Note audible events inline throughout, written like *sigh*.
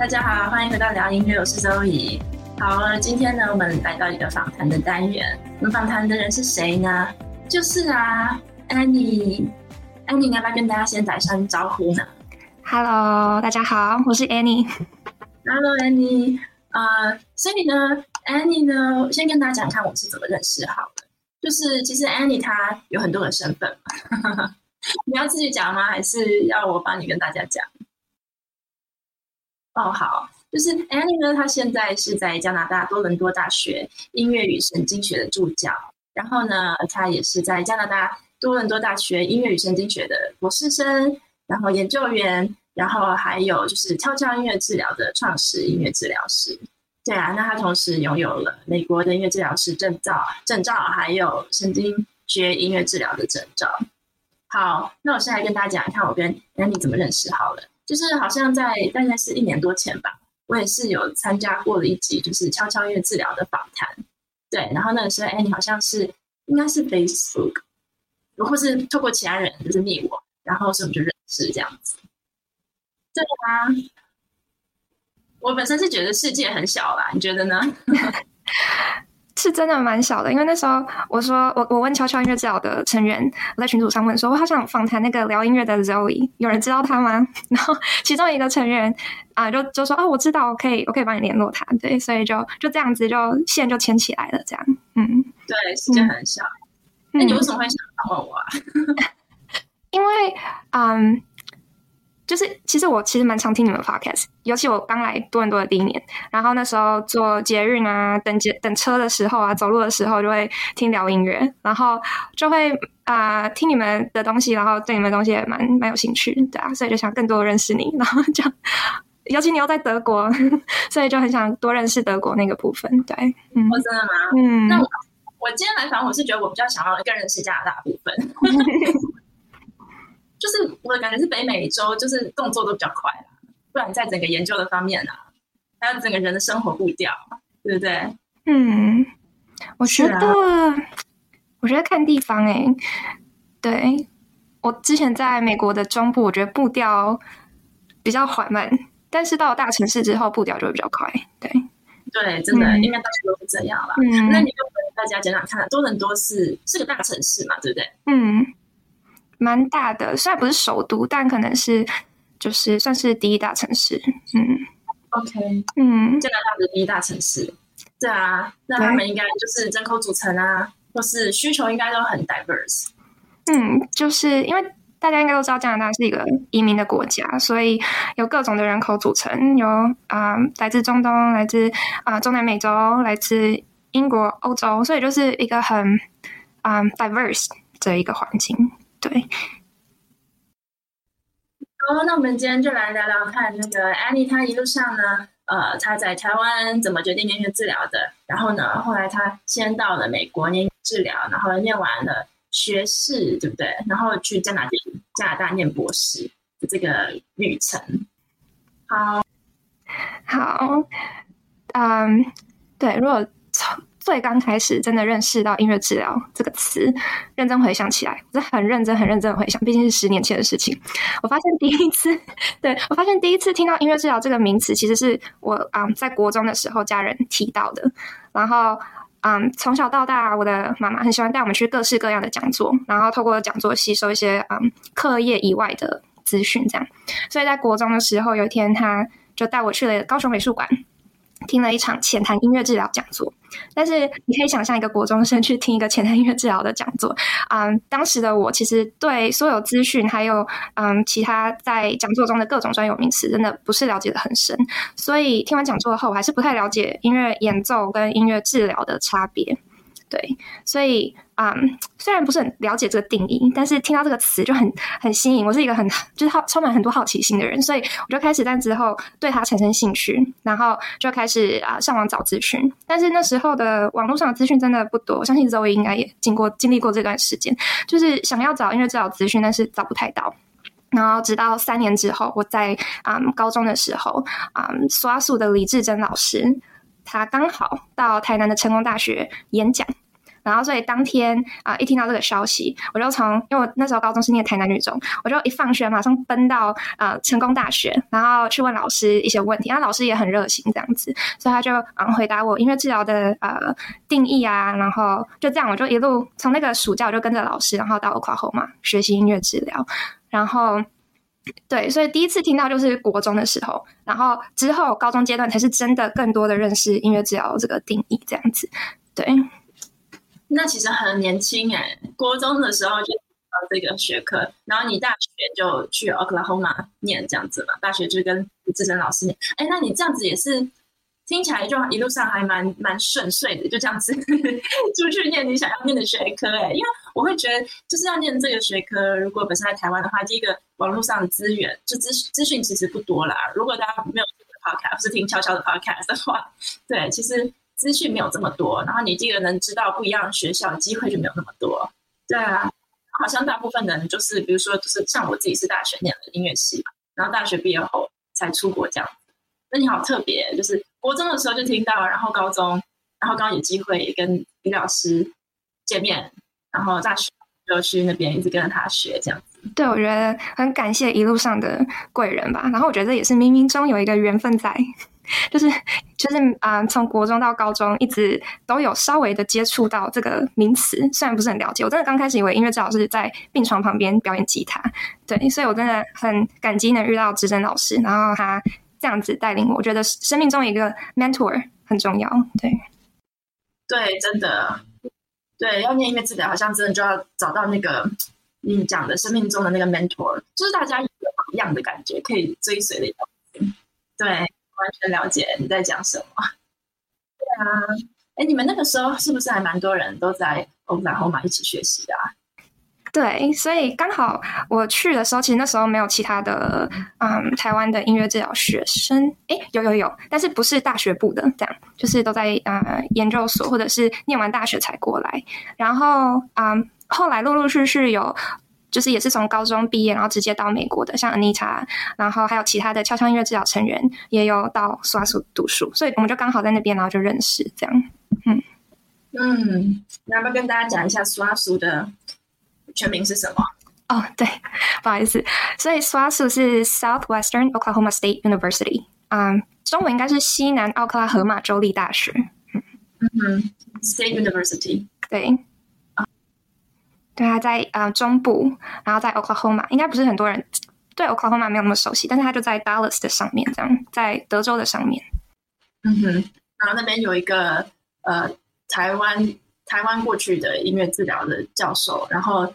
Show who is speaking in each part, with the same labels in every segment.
Speaker 1: 大家好，欢迎回到聊音乐，我是 Zoe。好了，今天呢，我们来到一个访谈的单元。我们访谈的人是谁呢？就是啊，Annie。Annie，要不要跟大家先打声招呼呢
Speaker 2: ？Hello，大家好，我是 Annie。
Speaker 1: Hello，Annie。呃，所以呢，Annie 呢，先跟大家讲看我们是怎么认识好的。就是其实 Annie 她有很多的身份嘛，*laughs* 你要自己讲吗？还是要我帮你跟大家讲？哦，好，就是 Annie 呢，她现在是在加拿大多伦多大学音乐与神经学的助教，然后呢，她也是在加拿大多伦多大学音乐与神经学的博士生，然后研究员，然后还有就是悄悄音乐治疗的创始音乐治疗师。对啊，那她同时拥有了美国的音乐治疗师证照，证照还有神经学音乐治疗的证照。好，那我现在跟大家讲，看我跟 Annie 怎么认识好了。就是好像在大概是一年多前吧，我也是有参加过了一集，就是悄悄音乐治疗的访谈。对，然后那个时候，哎，你好像是应该是 Facebook，或是透过其他人就是密我，然后所以我们就认识这样子。对啊，我本身是觉得世界很小啦，你觉得呢？*laughs*
Speaker 2: 是真的蛮小的，因为那时候我说我我问悄悄音乐治疗的成员，我在群组上问说，我好想访谈那个聊音乐的 Zoe，有人知道他吗？*laughs* 然后其中一个成员啊、呃、就就说哦，我知道，我可以我可以帮你联络他，对，所以就就这样子就线就牵起来了，这样，嗯，
Speaker 1: 对，时间很小。那、嗯、你为什么会想访问我啊？*laughs*
Speaker 2: 因为嗯。就是，其实我其实蛮常听你们 podcast，尤其我刚来多伦多的第一年，然后那时候坐捷运啊，等捷等车的时候啊，走路的时候就会听聊音乐，然后就会啊、呃、听你们的东西，然后对你们的东西也蛮蛮有兴趣，对啊，所以就想更多认识你，然后就尤其你又在德国，*laughs* 所以就很想多认识德国那个部分，对，
Speaker 1: 嗯，哦、真的吗？嗯，那我我今天来访，我是觉得我比较想要更认识加拿大部分。*laughs* 就是我的感觉是北美洲，就是动作都比较快，不然在整个研究的方面啊，还有整个人的生活步调，对不对？
Speaker 2: 嗯，我觉得，啊、我觉得看地方哎、欸，对，我之前在美国的中部，我觉得步调比较缓慢，但是到了大城市之后，步调就会比较快。对，
Speaker 1: 对，真的、嗯、应该大家都是这样了。嗯，那你就跟大家讲讲看，多伦多是是个大城市嘛，对不对？
Speaker 2: 嗯。蛮大的，虽然不是首都，但可能是就是算是第一大城市。嗯
Speaker 1: ，OK，嗯，加拿大的第一大城市。对啊，那他们应该就是人口组成啊，或是需求应该都很 diverse。
Speaker 2: 嗯，就是因为大家应该都知道加拿大是一个移民的国家，所以有各种的人口组成，有啊、呃、来自中东、来自啊、呃、中南美洲、来自英国、欧洲，所以就是一个很啊、呃、diverse 的一个环境。对，
Speaker 1: 好，那我们今天就来聊聊看那个 Annie，她一路上呢，呃，她在台湾怎么决定音乐治疗的？然后呢，后来她先到了美国念治疗，然后念完了学士，对不对？然后去加拿大加拿大念博士的这个旅程。好，
Speaker 2: 好，嗯，对，如果从最刚开始真的认识到音乐治疗这个词，认真回想起来，我是很认真、很认真的回想，毕竟是十年前的事情。我发现第一次，*laughs* 对，我发现第一次听到音乐治疗这个名词，其实是我啊、嗯、在国中的时候家人提到的。然后嗯，从小到大，我的妈妈很喜欢带我们去各式各样的讲座，然后透过讲座吸收一些嗯课业以外的资讯，这样。所以在国中的时候，有一天他就带我去了高雄美术馆。听了一场浅谈音乐治疗讲座，但是你可以想象一个国中生去听一个浅谈音乐治疗的讲座，嗯，当时的我其实对所有资讯还有嗯其他在讲座中的各种专有名词真的不是了解的很深，所以听完讲座后，我还是不太了解音乐演奏跟音乐治疗的差别。对，所以啊、嗯，虽然不是很了解这个定义，但是听到这个词就很很新颖。我是一个很就是好充满很多好奇心的人，所以我就开始在之后对它产生兴趣，然后就开始啊上网找资讯。但是那时候的网络上的资讯真的不多，我相信 Zoe 应该也经过经历过这段时间，就是想要找音乐治疗资讯，但是找不太到。然后直到三年之后，我在啊、嗯、高中的时候啊，SWASU 的李志珍老师。他刚好到台南的成功大学演讲，然后所以当天啊、一听到这个消息，我就从因为我那时候高中是念台南女中，我就一放学马上奔到、呃、成功大学，然后去问老师一些问题，然后老师也很热心这样子，所以他就嗯回答我音乐治疗的呃定义啊，然后就这样我就一路从那个暑假我就跟着老师，然后到 o k 后嘛学习音乐治疗，然后。对，所以第一次听到就是国中的时候，然后之后高中阶段才是真的更多的认识音乐治疗这个定义这样子。对，
Speaker 1: 那其实很年轻哎，国中的时候就听到这个学科，然后你大学就去 Oklahoma 念这样子嘛，大学就跟资深老师念。哎，那你这样子也是。听起来就一路上还蛮蛮顺遂的，就这样子 *laughs* 出去念你想要念的学科哎，因为我会觉得就是要念这个学科，如果本身在台湾的话，第一个网络上的资源就资资讯其实不多啦。如果大家没有听 podcast 或是听悄悄的 podcast 的话，*laughs* 对，其实资讯没有这么多，然后你这个能知道不一样的学校的机会就没有那么多。对啊，好像大部分人就是比如说就是像我自己是大学念的音乐系嘛，然后大学毕业后才出国这样。那你好特别，就是国中的时候就听到，然后高中，然后刚有机会跟李老师见面，然后大学就去那边一直跟着他学这样。
Speaker 2: 对，我觉得很感谢一路上的贵人吧。然后我觉得也是冥冥中有一个缘分在，*laughs* 就是就是啊、呃，从国中到高中一直都有稍微的接触到这个名词，虽然不是很了解。我真的刚开始以为音乐治疗是在病床旁边表演吉他，对，所以我真的很感激能遇到资深老师，然后他。这样子带领我，我觉得生命中一个 mentor 很重要。对，
Speaker 1: 对，真的，对，要念音乐治疗，好像真的就要找到那个你讲的生命中的那个 mentor，就是大家有个榜样的感觉，可以追随的一种。对，完全了解你在讲什么。对啊，哎，你们那个时候是不是还蛮多人都在欧克拉荷马一起学习的啊？
Speaker 2: 对，所以刚好我去的时候，其实那时候没有其他的，嗯，台湾的音乐治疗学生，诶，有有有，但是不是大学部的，这样，就是都在呃研究所或者是念完大学才过来。然后，嗯，后来陆陆续续有，就是也是从高中毕业，然后直接到美国的，像 Anita，然后还有其他的悄悄音乐治疗成员也有到 SWASU 读书，所以我们就刚好在那边，然后就认识这样。嗯
Speaker 1: 嗯，那要不要跟大家讲一下 SWASU 的？全名是什么？
Speaker 2: 哦，oh, 对，不好意思，所以 SWASU 是 Southwestern Oklahoma State University，嗯、um,，中文应该是西南奥克拉荷马州立大学。
Speaker 1: 嗯嗯，State University，
Speaker 2: 对，啊，对，它在呃、中部，然后在 Oklahoma，应该不是很多人对 Oklahoma 没有那么熟悉，但是它就在 Dallas 的上面，这样在德州的上面。
Speaker 1: 嗯哼，然后那边有一个呃台湾台湾过去的音乐治疗的教授，然后。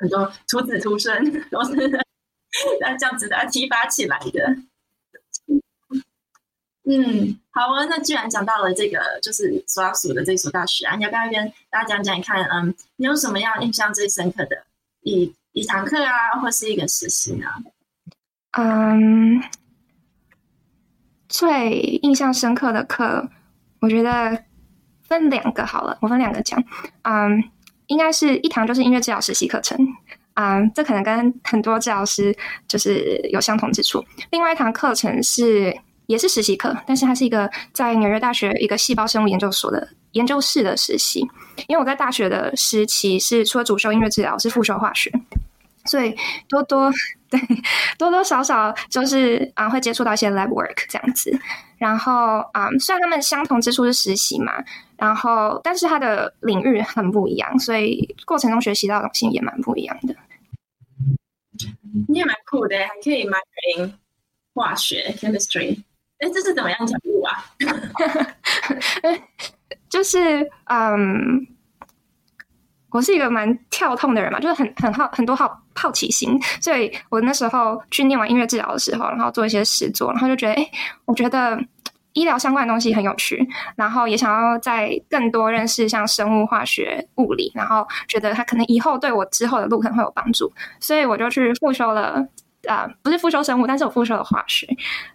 Speaker 1: 很多徒子徒孙都是 *laughs* 那这样子的激发起来的。嗯，好啊。那既然讲到了这个，就是 SWASU 的这所大学啊，你要不要跟大家讲讲看？嗯，你有什么样印象最深刻的一一堂课啊，或是一个实习呢？
Speaker 2: 嗯，最印象深刻的课，我觉得分两个好了，我分两个讲。嗯。应该是一堂就是音乐治疗实习课程，啊、嗯，这可能跟很多治疗师就是有相同之处。另外一堂课程是也是实习课，但是它是一个在纽约大学一个细胞生物研究所的研究室的实习。因为我在大学的时期是除了主修音乐治疗，是副修化学，所以多多对 *laughs* 多多少少就是啊会接触到一些 lab work 这样子。然后啊、嗯，虽然他们相同之处是实习嘛。然后，但是它的领域很不一样，所以过程中学习到的东西也蛮不一样的。
Speaker 1: 你也蛮酷的，还可以 m i 化学 chemistry。哎，这是怎么样讲路啊？*laughs*
Speaker 2: 就是嗯，我是一个蛮跳痛的人嘛，就是很很好很多好好奇心，所以我那时候去念完音乐治疗的时候，然后做一些实作，然后就觉得，哎，我觉得。医疗相关的东西很有趣，然后也想要再更多认识像生物、化学、物理，然后觉得它可能以后对我之后的路可能会有帮助，所以我就去复修了啊、呃，不是复修生物，但是我复修了化学。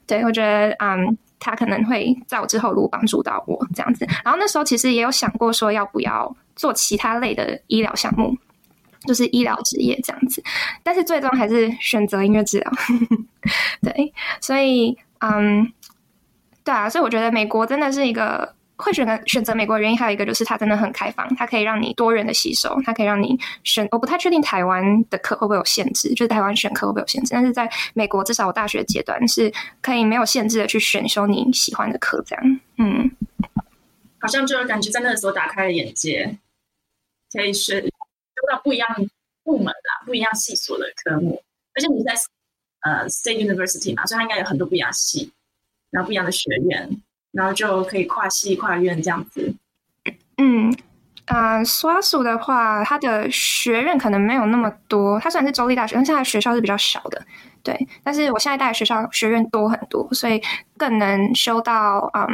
Speaker 2: 对，我觉得嗯，他可能会在我之后路帮助到我这样子。然后那时候其实也有想过说要不要做其他类的医疗项目，就是医疗职业这样子，但是最终还是选择音乐治疗。*laughs* 对，所以嗯。对啊，所以我觉得美国真的是一个会选择选择美国的原因，还有一个就是它真的很开放，它可以让你多元的吸收，它可以让你选。我不太确定台湾的课会不会有限制，就是台湾选课会不会有限制，但是在美国至少我大学阶段是可以没有限制的去选修你喜欢的课，这样。嗯，
Speaker 1: 好像就是感觉在那个时候打开了眼界，可以学修到不一样部门啊，不一样系所的科目，而且你在呃 State University 嘛，所以它应该有很多不一样系。然后不一样的学院，然后就可以跨系跨院这样子。
Speaker 2: 嗯，啊、呃，SWASU 的话，它的学院可能没有那么多。它虽然是州立大学，但是它的学校是比较小的。对，但是我现在带的学校学院多很多，所以更能修到嗯，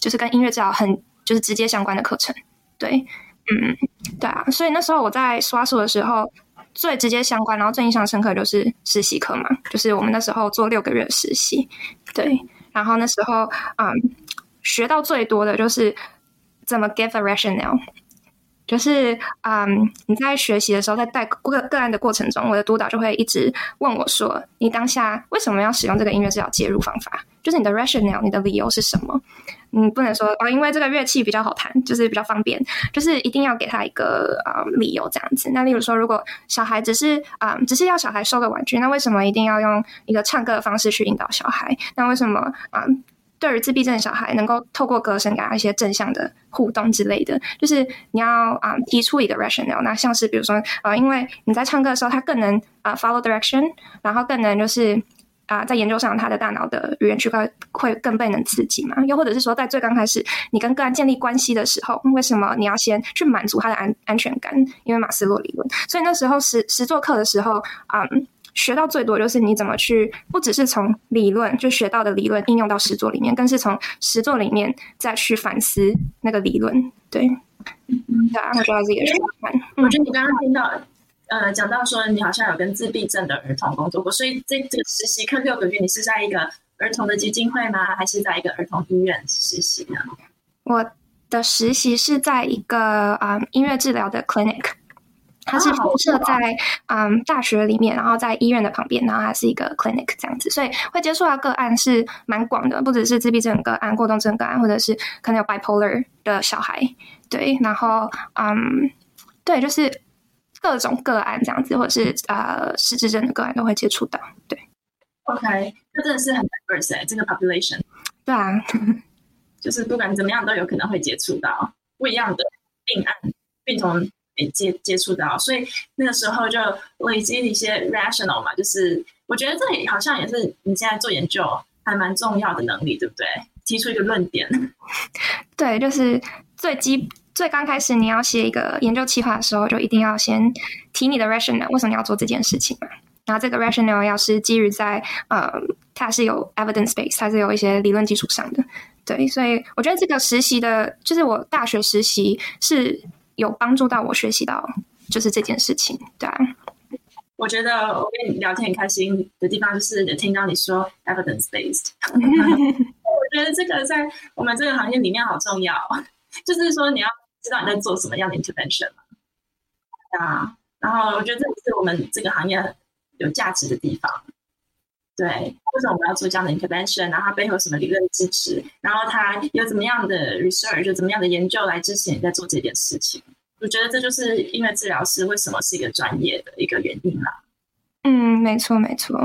Speaker 2: 就是跟音乐治疗很就是直接相关的课程。对，嗯，对啊。所以那时候我在 SWASU 的时候，最直接相关，然后最印象深刻就是实习课嘛，就是我们那时候做六个月的实习。对。然后那时候，嗯，学到最多的就是怎么 give a rationale，就是嗯，你在学习的时候，在带个个案的过程中，我的督导就会一直问我说：“你当下为什么要使用这个音乐治疗介入方法？就是你的 rationale，你的理由是什么？你不能说哦，因为这个乐器比较好弹，就是比较方便，就是一定要给他一个啊、理由这样子。那例如说，如果小孩只是啊、只是要小孩收个玩具，那为什么一定要用一个唱歌的方式去引导小孩？那为什么啊？对于自闭症小孩，能够透过歌声给他一些正向的互动之类的，就是你要啊、提出一个 rationale。那像是比如说啊、呃，因为你在唱歌的时候，他更能啊、follow direction，然后更能就是啊、在研究上，他的大脑的语言区块会更被能刺激嘛。又或者是说，在最刚开始你跟个案建立关系的时候，为什么你要先去满足他的安安全感？因为马斯洛理论。所以那时候实实做课的时候啊。学到最多就是你怎么去，不只是从理论就学到的理论应用到实作里面，更是从实作里面再去反思那个理论。对，嗯嗯，对啊，我觉得这个是蛮。
Speaker 1: 我觉得你刚刚听到，呃，讲到说你好像有跟自闭症的儿童工作过，所以这这个实习课六个月，你是在一个儿童的基金会吗？还是在一个儿童医院实习呢？
Speaker 2: 我的实习是在一个啊、嗯、音乐治疗的 clinic。它是附设在嗯大学里面，然后在医院的旁边，然后它是一个 clinic 这样子，所以会接触到个案是蛮广的，不只是自闭症个案、过动症个案，或者是可能有 bipolar 的小孩，对，然后嗯，对，就是各种个案这样子，或者是呃失智症的个案都会接触到，对。
Speaker 1: OK，那真的是很 diverse 哎，这个 population。
Speaker 2: 对啊，*laughs*
Speaker 1: 就是不管怎么样都有可能会接触到不一样的病案、病童。接接触到，所以那个时候就累积一些 rational 嘛，就是我觉得这里好像也是你现在做研究还蛮重要的能力，对不对？提出一个论点。*laughs*
Speaker 2: 对，就是最基最刚开始你要写一个研究计划的时候，就一定要先提你的 rational，为什么你要做这件事情嘛？然后这个 rational 要是基于在呃，它是有 evidence base，它是有一些理论基础上的。对，所以我觉得这个实习的，就是我大学实习是。有帮助到我学习到就是这件事情，对啊。
Speaker 1: 我觉得我跟你聊天很开心的地方就是听到你说 evidence based，*laughs* 我觉得这个在我们这个行业里面好重要，*laughs* 就是说你要知道你在做什么样的 intervention 嘛，啊，然后我觉得这是我们这个行业有价值的地方。对，为什么我们要做这样的 intervention？然后它背后什么理论支持？然后它有怎么样的 research，就怎么样的研究来支持你在做这件事情？我觉得这就是音乐治疗师为什么是一个专业的一个原因啦。
Speaker 2: 嗯，没错没错，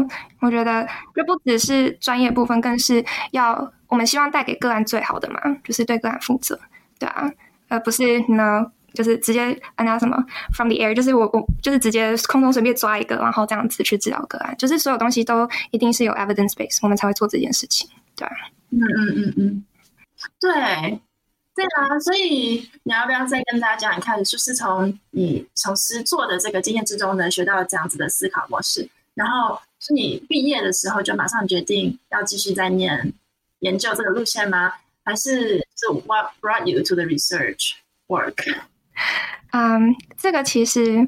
Speaker 2: 我觉得这不只是专业部分，更是要我们希望带给个案最好的嘛，就是对个案负责，对啊，而不是呢。就是直接按照什么 from the air，就是我我就是直接空中随便抓一个，然后这样子去治疗个案，就是所有东西都一定是有 evidence base，我们才会做这件事情，对
Speaker 1: 嗯嗯嗯嗯，对，对啊，所以你要不要再跟大家讲一看，就是从你从师做的这个经验之中呢，学到这样子的思考模式，然后是你毕业的时候就马上决定要继续在念研究这个路线吗？还是是 What brought you to the research work？
Speaker 2: 嗯这个其实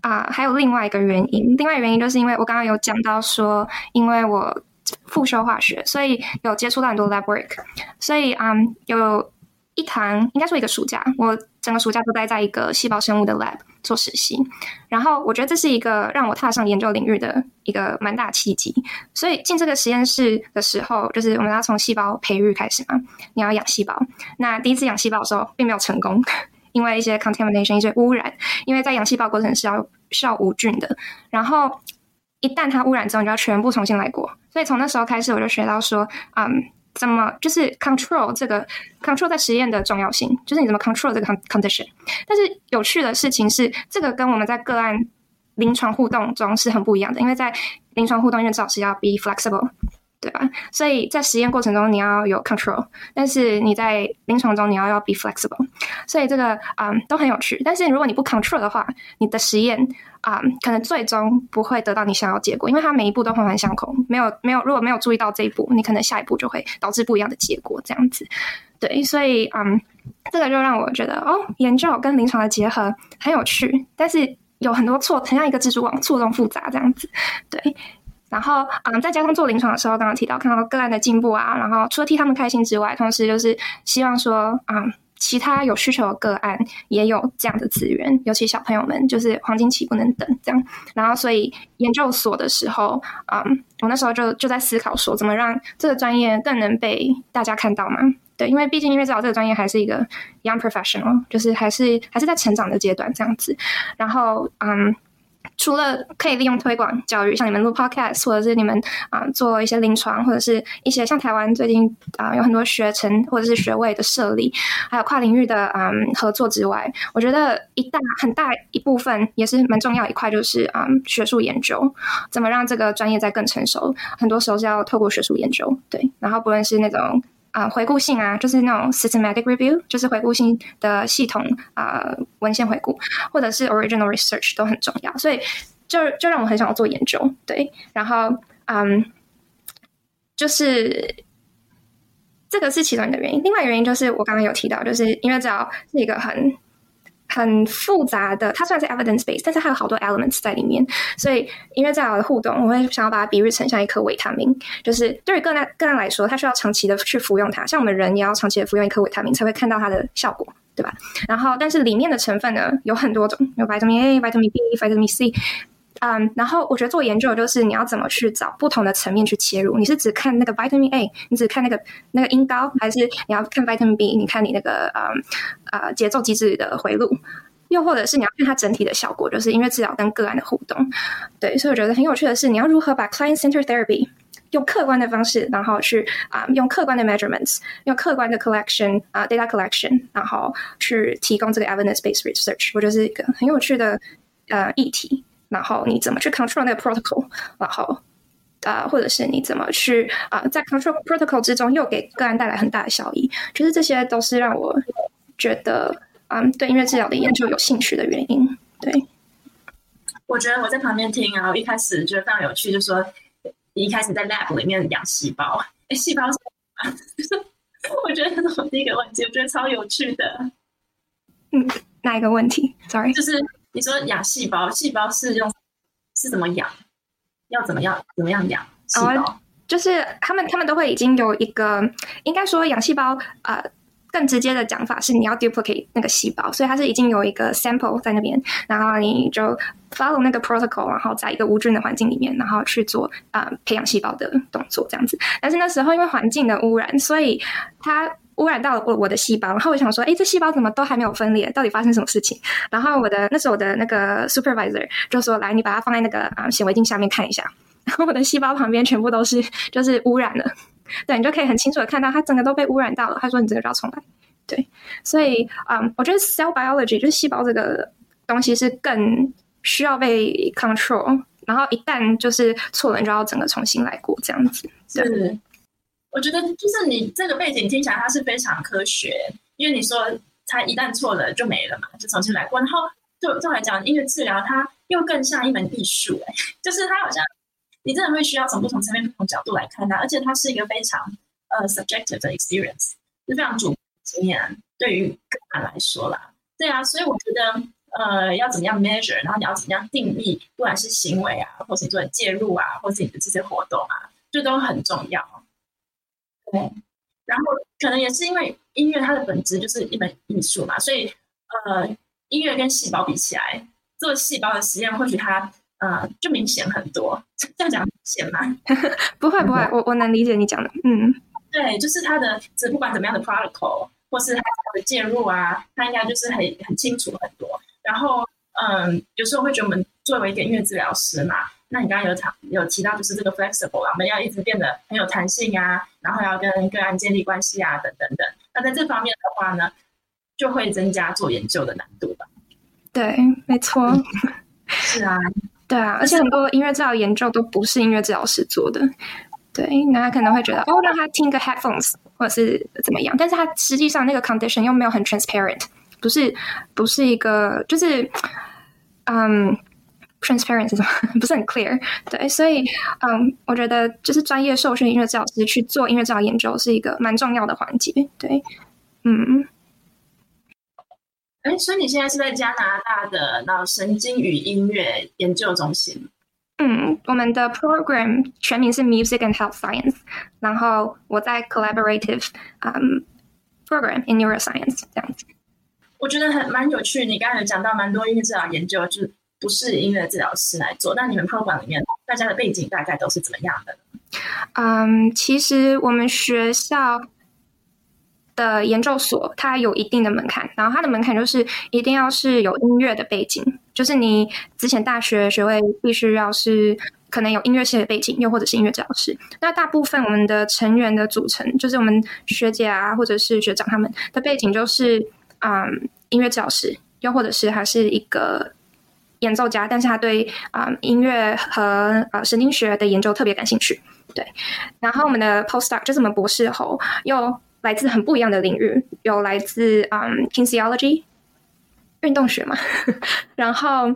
Speaker 2: 啊、呃，还有另外一个原因。另外一个原因就是因为我刚刚有讲到说，因为我复修化学，所以有接触到很多 lab work，所以嗯有一堂应该说一个暑假，我整个暑假都待在一个细胞生物的 lab 做实习。然后我觉得这是一个让我踏上研究领域的一个蛮大契机。所以进这个实验室的时候，就是我们要从细胞培育开始嘛，你要养细胞。那第一次养细胞的时候，并没有成功。因为一些 contamination，一些污染，因为在养细胞过程是要需要无菌的，然后一旦它污染之后，你就要全部重新来过。所以从那时候开始，我就学到说，嗯，怎么就是 control 这个 control 在实验的重要性，就是你怎么 control 这个 condition。但是有趣的事情是，这个跟我们在个案临床互动中是很不一样的，因为在临床互动，因为至少是要 be flexible。对吧？所以在实验过程中你要有 control，但是你在临床中你要要 be flexible，所以这个嗯都很有趣。但是如果你不 control 的话，你的实验啊、可能最终不会得到你想要结果，因为它每一步都环环相扣，没有没有如果没有注意到这一步，你可能下一步就会导致不一样的结果，这样子。对，所以嗯这个就让我觉得哦，研究跟临床的结合很有趣，但是有很多错，很像一个蜘蛛网，错综复杂这样子。对。然后，嗯，再加上做临床的时候，刚刚提到看到个案的进步啊，然后除了替他们开心之外，同时就是希望说，嗯，其他有需求的个案也有这样的资源，尤其小朋友们就是黄金期不能等这样。然后，所以研究所的时候，嗯，我那时候就就在思考说，怎么让这个专业更能被大家看到嘛？对，因为毕竟音乐治疗这个专业还是一个 young professional，就是还是还是在成长的阶段这样子。然后，嗯。除了可以利用推广教育，像你们录 podcast，或者是你们啊、做一些临床，或者是一些像台湾最近啊、有很多学程或者是学位的设立，还有跨领域的嗯、合作之外，我觉得一大很大一部分也是蛮重要一块，就是啊、学术研究，怎么让这个专业再更成熟，很多时候是要透过学术研究，对，然后不论是那种。啊、回顾性啊，就是那种 systematic review，就是回顾性的系统啊、文献回顾，或者是 original research 都很重要，所以就就让我很想要做研究，对，然后嗯，就是这个是其中的原因，另外一个原因就是我刚刚有提到，就是因为只要是一个很。很复杂的，它虽然是 evidence base，但是它有好多 elements 在里面。所以，因为这样的互动，我会想要把它比喻成像一颗维他命，就是对于个案个案来说，它需要长期的去服用它。像我们人也要长期的服用一颗维他命，才会看到它的效果，对吧？然后，但是里面的成分呢，有很多种，有 vitamin A、vitamin B、vitamin C。嗯，然后我觉得做研究就是你要怎么去找不同的层面去切入。你是只看那个 vitamin A，你只看那个那个音高，还是你要看 vitamin B？你看你那个呃呃节奏机制的回路，又或者是你要看它整体的效果，就是音乐治疗跟个案的互动。对，所以我觉得很有趣的是，你要如何把 client center therapy 用客观的方式，然后去啊、用客观的 measurements，用客观的 collection 啊、data collection，然后去提供这个 evidence-based research，我觉得是一个很有趣的呃议题。然后你怎么去 control 那个 protocol？然后，呃，或者是你怎么去啊、呃，在 control protocol 之中又给个案带来很大的效益？就是这些都是让我觉得，嗯，对音乐治疗的研究有兴趣的原因。对，
Speaker 1: 我觉得我在旁边听然后，一开始觉得非常有趣，就说你一开始在 lab 里面养细胞，哎，细胞是 *laughs* 我觉得这是我第一个问题，我觉得超有趣的。
Speaker 2: 嗯，哪一个问题？Sorry，
Speaker 1: 就是。你说养细胞，细胞是用是怎么养？要怎么样怎么样养细胞？Oh,
Speaker 2: 就是他们他们都会已经有一个，应该说养细胞呃更直接的讲法是你要 duplicate 那个细胞，所以它是已经有一个 sample 在那边，然后你就 follow 那个 protocol，然后在一个无菌的环境里面，然后去做呃培养细胞的动作这样子。但是那时候因为环境的污染，所以它。污染到了我我的细胞，然后我想说，哎，这细胞怎么都还没有分裂？到底发生什么事情？*laughs* 然后我的那时候我的那个 supervisor 就说：“来，你把它放在那个啊显微镜下面看一下。*laughs* ”然后我的细胞旁边全部都是就是污染了，*laughs* 对，你就可以很清楚的看到它整个都被污染到了。他说：“你这个要重来。”对，所以嗯，我觉得 cell biology 就是细胞这个东西是更需要被 control，然后一旦就是错了，你就要整个重新来过这样子。
Speaker 1: 对。我觉得就是你这个背景听起来它是非常科学，因为你说它一旦错了就没了嘛，就重新来过。然后对我来讲，音乐治疗它又更像一门艺术，哎，*laughs* 就是它好像你真的会需要从不同层面、不同角度来看它，而且它是一个非常呃 subjective 的 experience。是非常主观经验，对于个案来说啦，对啊，所以我觉得呃，要怎么样 measure，然后你要怎么样定义，不管是行为啊，或是你做的介入啊，或是你的这些活动啊，这都很重要。对，然后可能也是因为音乐它的本质就是一门艺术嘛，所以呃，音乐跟细胞比起来，做细胞的实验或许它呃就明显很多。*laughs* 这样讲明显吗？
Speaker 2: 不 *laughs* 会不会，我我能理解你讲的，嗯。
Speaker 1: 对，就是它的，这不管怎么样的 protocol，或是它的介入啊，它应该就是很很清楚很多。然后，嗯，有时候会觉得我们作为一个音乐治疗师嘛，那你刚刚有讲有提到，就是这个 flexible 啊，我们要一直变得很有弹性啊，然后要跟个案建立关系啊，等等等。那在这方面的话呢，就会增加做研究的难度吧？
Speaker 2: 对，没错，
Speaker 1: 嗯、是啊，*laughs*
Speaker 2: 对啊，而且很多音乐治疗研究都不是音乐治疗师做的。对，那他可能会觉得哦，让他听个 headphones 或者是怎么样，但是他实际上那个 condition 又没有很 transparent，不是不是一个就是嗯 transparent 是 *laughs* 什么？不是很 clear。对，所以嗯，我觉得就是专业受训音乐治疗师去做音乐治疗研究是一个蛮重要的环节。对，嗯。
Speaker 1: 哎，所以你现在是在加拿大的脑神经与音乐研究中心？
Speaker 2: 嗯，我们的 program 全名是 Music and Health Science，然后我在 Collaborative 嗯、um, Program in Neuroscience 这样子。
Speaker 1: 我觉得很蛮有趣，你刚才有讲到蛮多音乐治疗研究，就是不是音乐治疗师来做。那你们 program 里面大家的背景大概都是怎么样的？
Speaker 2: 嗯，其实我们学校的研究所它有一定的门槛，然后它的门槛就是一定要是有音乐的背景。就是你之前大学学位必须要是可能有音乐系的背景，又或者是音乐治疗师。那大部分我们的成员的组成，就是我们学姐啊，或者是学长他们的背景，就是嗯音乐治疗师，又或者是还是一个演奏家，但是他对啊、音乐和呃神经学的研究特别感兴趣。对，然后我们的 postdoc 就是我们博士后，又来自很不一样的领域，有来自嗯 kinesiology。运动学嘛，*laughs* 然后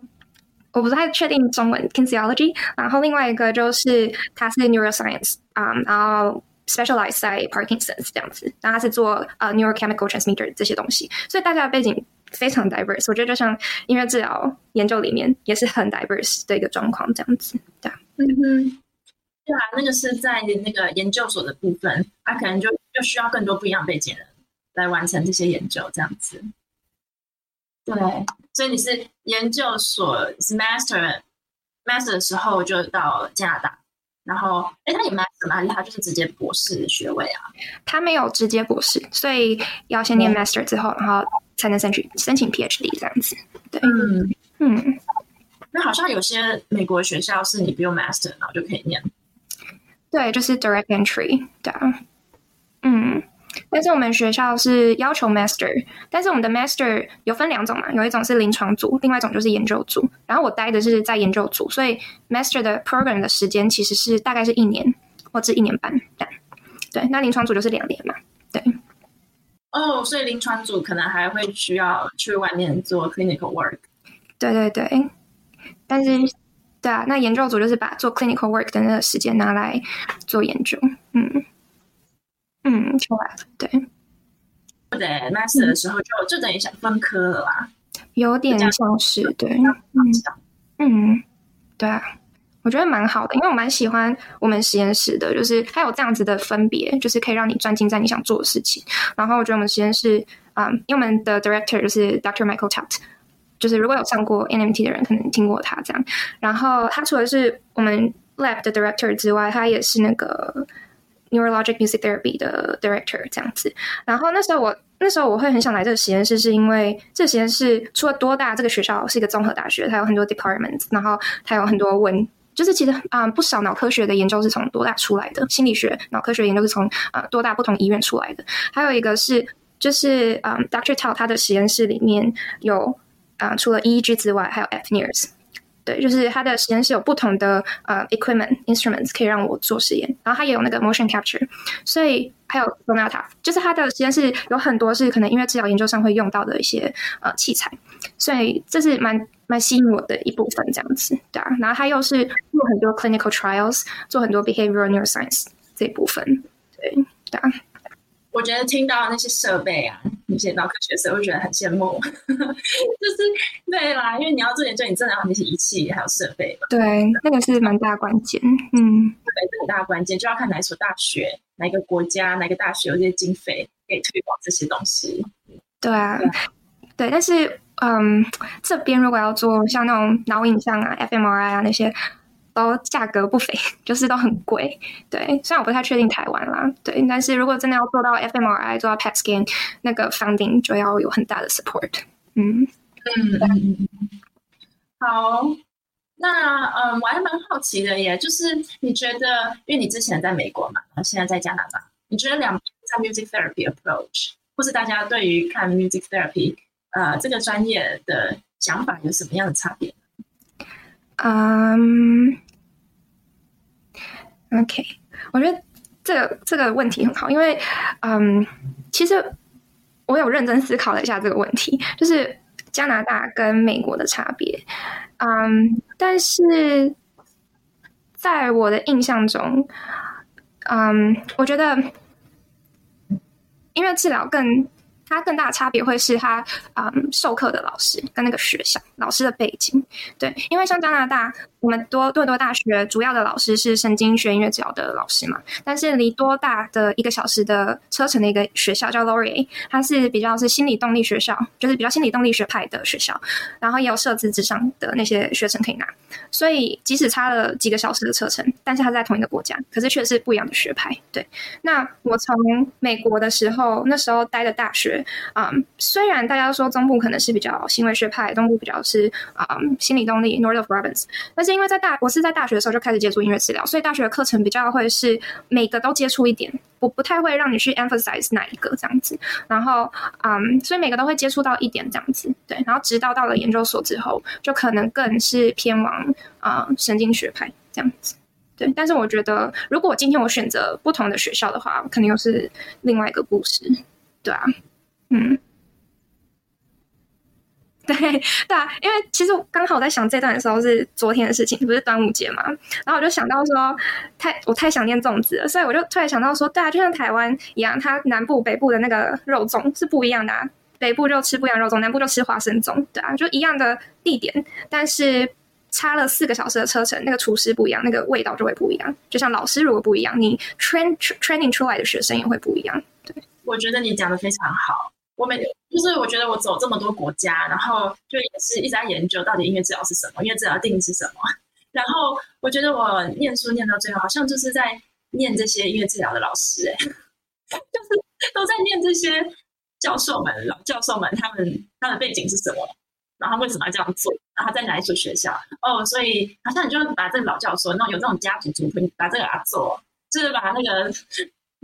Speaker 2: 我不太确定中文 kinesiology，然后另外一个就是他是 neuroscience 啊、然后 specialize 在 Parkinson's 这样子，然后他是做呃、neurochemical transmitter 这些东西，所以大家的背景非常 diverse，我觉得就像音乐治疗研究里面也是很 diverse 的一个状况这样子，对啊，
Speaker 1: 嗯哼，对啊，那个是在那个研究所的部分，他可能就就需要更多不一样背景的人来完成这些研究这样子。对，所以你是研究所是 master master 的时候就到加拿大，然后哎，他有 master 吗？还是他就是直接博士学位啊？
Speaker 2: 他没有直接博士，所以要先念 master 之后，然后才能申请申请 PhD 这样子。对，
Speaker 1: 嗯
Speaker 2: 嗯，
Speaker 1: 那好像有些美国学校是你不用 master 然后就可以念。
Speaker 2: 对，就是 direct entry，对啊，嗯。但是我们学校是要求 master，但是我们的 master 有分两种嘛，有一种是临床组，另外一种就是研究组。然后我待的是在研究组，所以 master 的 program 的时间其实是大概是一年或者一年半。对，那临床组就是两年嘛。对。
Speaker 1: 哦，所以临床组可能还会需要去外面做 clinical work。
Speaker 2: 对对对。但是，对啊，那研究组就是把做 clinical work 的那个时间拿来做研究。嗯。嗯，出来对，
Speaker 1: 对，master 的时候就、嗯、就等于想分科了啦，
Speaker 2: 有点像是对，嗯嗯，对啊，我觉得蛮好的，因为我蛮喜欢我们实验室的，就是它有这样子的分别，就是可以让你专精在你想做的事情。然后我觉得我们实验室，嗯，因为我们的 director 就是 Dr. Michael Taft，就是如果有上过 NMT 的人，可能听过他这样。然后他除了是我们 lab 的 director 之外，他也是那个。Neurologic Music Therapy 的 Director 这样子，然后那时候我那时候我会很想来这个实验室，是因为这个实验室除了多大，这个学校是一个综合大学，它有很多 departments，然后它有很多文，就是其实啊、不少脑科学的研究是从多大出来的，心理学脑科学研究是从啊、多大不同医院出来的，还有一个是就是、嗯、Dr. Tao 他的实验室里面有啊、除了 EEG 之外，还有 FNIRS。对，就是他的实验室有不同的呃、equipment instruments 可以让我做实验，然后他也有那个 motion capture，所以还有 Sonata，就是他的实验室有很多是可能音乐治疗研究上会用到的一些呃器材，所以这是蛮蛮吸引我的一部分这样子，对啊，然后他又是做很多 clinical trials，做很多 behavioral neuroscience 这一部分，对，对啊。
Speaker 1: 我觉得听到那些设备啊，那些脑科学生会觉得很羡慕，*laughs* 就是对啦，因为你要做研究，你真的要那些仪器还有设备嘛。
Speaker 2: 对，那个是蛮大关键。嗯，
Speaker 1: 对，这很大关键，就要看哪一所大学、哪个国家、哪个大学有这些经费可以推广这些东西。
Speaker 2: 对啊，对，对，但是嗯，这边如果要做像那种脑影像啊、fMRI 啊那些。都价格不菲，*laughs* 就是都很贵。对，虽然我不太确定台湾啦，对，但是如果真的要做到 fMRI，做到 PET scan，那个 funding 就要有很大的 support。嗯
Speaker 1: 嗯嗯，好，那嗯，我还蛮好奇的耶，就是你觉得，因为你之前在美国嘛，然后现在在加拿大，你觉得两边在 music therapy approach，或是大家对于看 music therapy，呃，这个专业的想法有什么样的差别？
Speaker 2: 嗯、OK，我觉得这个这个问题很好，因为嗯，其实我有认真思考了一下这个问题，就是加拿大跟美国的差别。嗯，但是在我的印象中，嗯，我觉得音乐治疗更。它更大的差别会是它，嗯，授课的老师跟那个学校老师的背景，对，因为像加拿大，我们多多伦多大学主要的老师是神经学音乐治疗的老师嘛，但是离多大的一个小时的车程的一个学校叫 Laurier，它是比较是心理动力学校，就是比较心理动力学派的学校，然后也有设置之上的那些学程可以拿，所以即使差了几个小时的车程，但是它在同一个国家，可是却是不一样的学派，对。那我从美国的时候，那时候待的大学。嗯、虽然大家都说中部可能是比较行为学派，东部比较是啊、心理动力 North of Province，但是因为在大我是在大学的时候就开始接触音乐治疗，所以大学的课程比较会是每个都接触一点，我不太会让你去 emphasize 哪一个这样子，然后嗯所以每个都会接触到一点这样子，对，然后直到到了研究所之后，就可能更是偏往啊、神经学派这样子，对，但是我觉得如果今天我选择不同的学校的话，肯定又是另外一个故事，对啊。嗯，*laughs* 对对啊，因为其实刚好我在想这段的时候是昨天的事情，不是端午节嘛，然后我就想到说，太我太想念粽子了，所以我就突然想到说，对啊，就像台湾一样，它南部北部的那个肉粽是不一样的啊，北部就吃不一样肉粽，南部就吃花生粽，对啊，就一样的地点，但是差了四个小时的车程，那个厨师不一样，那个味道就会不一样，就像老师如果不一样，你 train training 出来的学生也会不一样。对，
Speaker 1: 我觉得你讲的非常好。我每就是我觉得我走这么多国家，然后就也是一直在研究到底音乐治疗是什么，音乐治疗定义是什么。然后我觉得我念书念到最后，好像就是在念这些音乐治疗的老师，哎，就是都在念这些教授们、老教授们，他们他的背景是什么，然后为什么要这样做，然后在哪一所学校？哦，所以好像你就把这个老教授，那种有这种家族族谱，把这个啊做，就是把那个。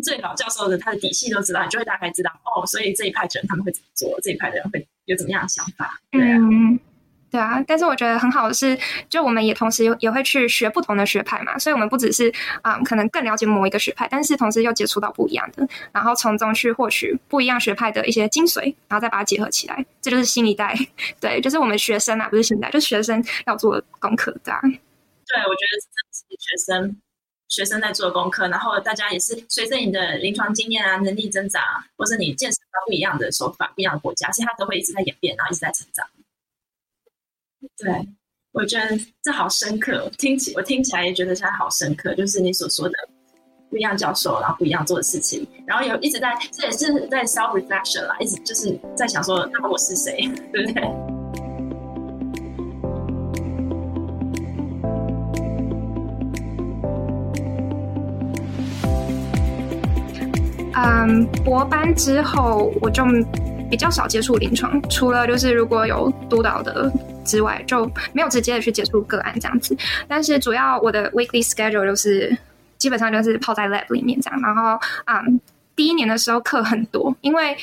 Speaker 1: 最老教授的他的底细都知道，你就会大概知道哦。所以这一派的人他们会怎么做，这一派的人会有怎么样的想法。对啊，
Speaker 2: 嗯，对啊。但是我觉得很好的是，就我们也同时也会去学不同的学派嘛，所以我们不只是啊、嗯，可能更了解某一个学派，但是同时又接触到不一样的，然后从中去获取不一样学派的一些精髓，然后再把它结合起来。这就是新一代，对，就是我们学生啊，不是新一代，就是学生要做的功课，对啊。
Speaker 1: 对，我觉得是学生。学生在做功课，然后大家也是随着你的临床经验啊、能力增长，或者你见识到不一样的手法、不一样的国家，其实它都会一直在演变，然后一直在成长。对，我觉得这好深刻，听起我听起来也觉得它好深刻，就是你所说的不一样教授，然后不一样做的事情，然后有一直在，这也是在 self reflection 啦，一直就是在想说，那我是谁，*laughs* 对不对？
Speaker 2: 嗯，博班之后我就比较少接触临床，除了就是如果有督导的之外，就没有直接的去接触个案这样子。但是主要我的 weekly schedule 就是基本上就是泡在 lab 里面这样。然后，嗯，第一年的时候课很多，因为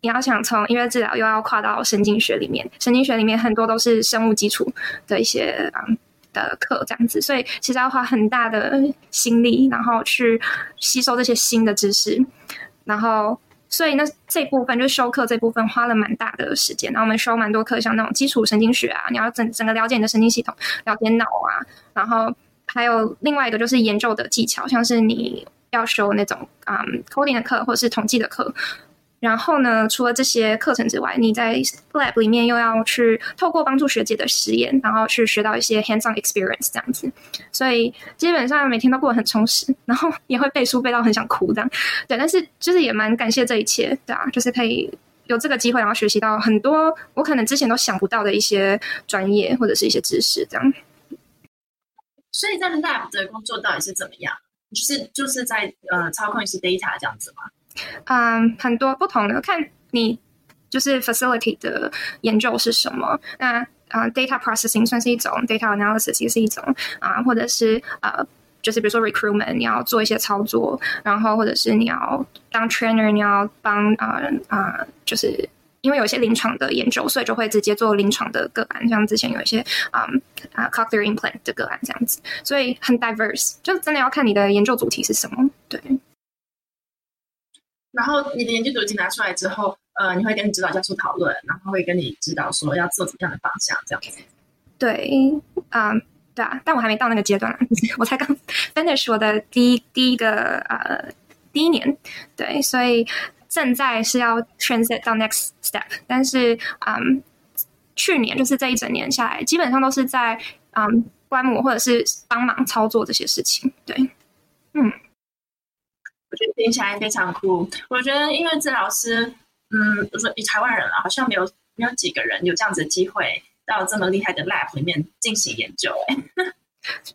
Speaker 2: 你要想从音乐治疗又要跨到神经学里面，神经学里面很多都是生物基础的一些嗯。的课这样子，所以其实要花很大的心力，然后去吸收这些新的知识，然后所以那这部分就修课这部分花了蛮大的时间。然后我们修蛮多课，像那种基础神经学啊，你要整整个了解你的神经系统，了解脑啊，然后还有另外一个就是研究的技巧，像是你要修那种嗯 coding 的课或者是统计的课。然后呢，除了这些课程之外，你在 lab 里面又要去透过帮助学姐的实验，然后去学到一些 hands-on experience 这样子。所以基本上每天都过得很充实，然后也会背书背到很想哭这样。对，但是就是也蛮感谢这一切，对啊，就是可以有这个机会，然后学习到很多我可能之前都想不到的一些专业或者是一些知识这样。
Speaker 1: 所以在 lab 的工作到底是怎么样？就是就是在呃操控一些 data 这样子吗？
Speaker 2: 嗯，很多不同的，看你就是 facility 的研究是什么。那啊、呃、data processing 算是一种，data analysis 也是一种啊，或者是呃，就是比如说 recruitment，你要做一些操作，然后或者是你要当 trainer，你要帮啊啊，就是因为有一些临床的研究，所以就会直接做临床的个案，像之前有一些啊啊 cochlear implant 的个案这样子，所以很 diverse，就真的要看你的研究主题是什么，对。
Speaker 1: 然后你的研究主题拿出来之后，呃，你会跟你指导教授讨论，然后会跟你指导说要做怎么样的方向，这样子。
Speaker 2: 对，啊、嗯，对啊，但我还没到那个阶段，*laughs* 我才刚 *laughs* finish 我的第一第一个呃第一年，对，所以正在是要 transit 到 next step，但是嗯，去年就是这一整年下来，基本上都是在嗯观摩或者是帮忙操作这些事情，对，嗯。
Speaker 1: 听起来非常酷。我觉得音乐治疗师，嗯，我说以台湾人啊，好像没有没有几个人有这样子的机会到这么厉害的 lab 里面进行研究。哎，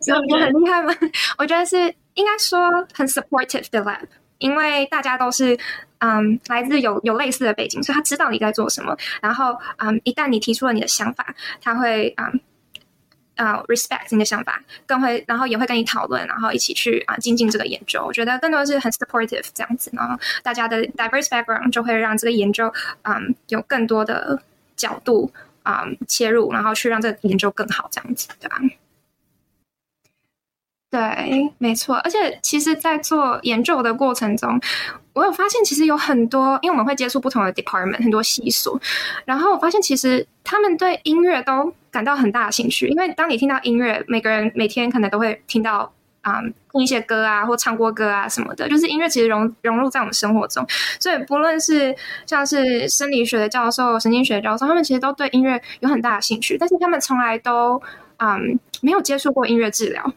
Speaker 2: 有有很厉害吗？*laughs* 我觉得是应该说很 supportive 的 lab，因为大家都是嗯来自有有类似的背景，所以他知道你在做什么。然后嗯，一旦你提出了你的想法，他会嗯。啊、，respect 你的想法，更会，然后也会跟你讨论，然后一起去啊精进这个研究。我觉得更多是很 supportive 这样子，然后大家的 diverse background 就会让这个研究嗯有更多的角度啊、嗯、切入，然后去让这个研究更好这样子，对吧？对，没错。而且其实，在做研究的过程中，我有发现，其实有很多，因为我们会接触不同的 department，很多系所，然后我发现，其实他们对音乐都感到很大的兴趣。因为当你听到音乐，每个人每天可能都会听到啊、听一些歌啊，或唱过歌啊什么的，就是音乐其实融融入在我们生活中。所以，不论是像是生理学的教授、神经学教授，他们其实都对音乐有很大的兴趣，但是他们从来都嗯没有接触过音乐治疗。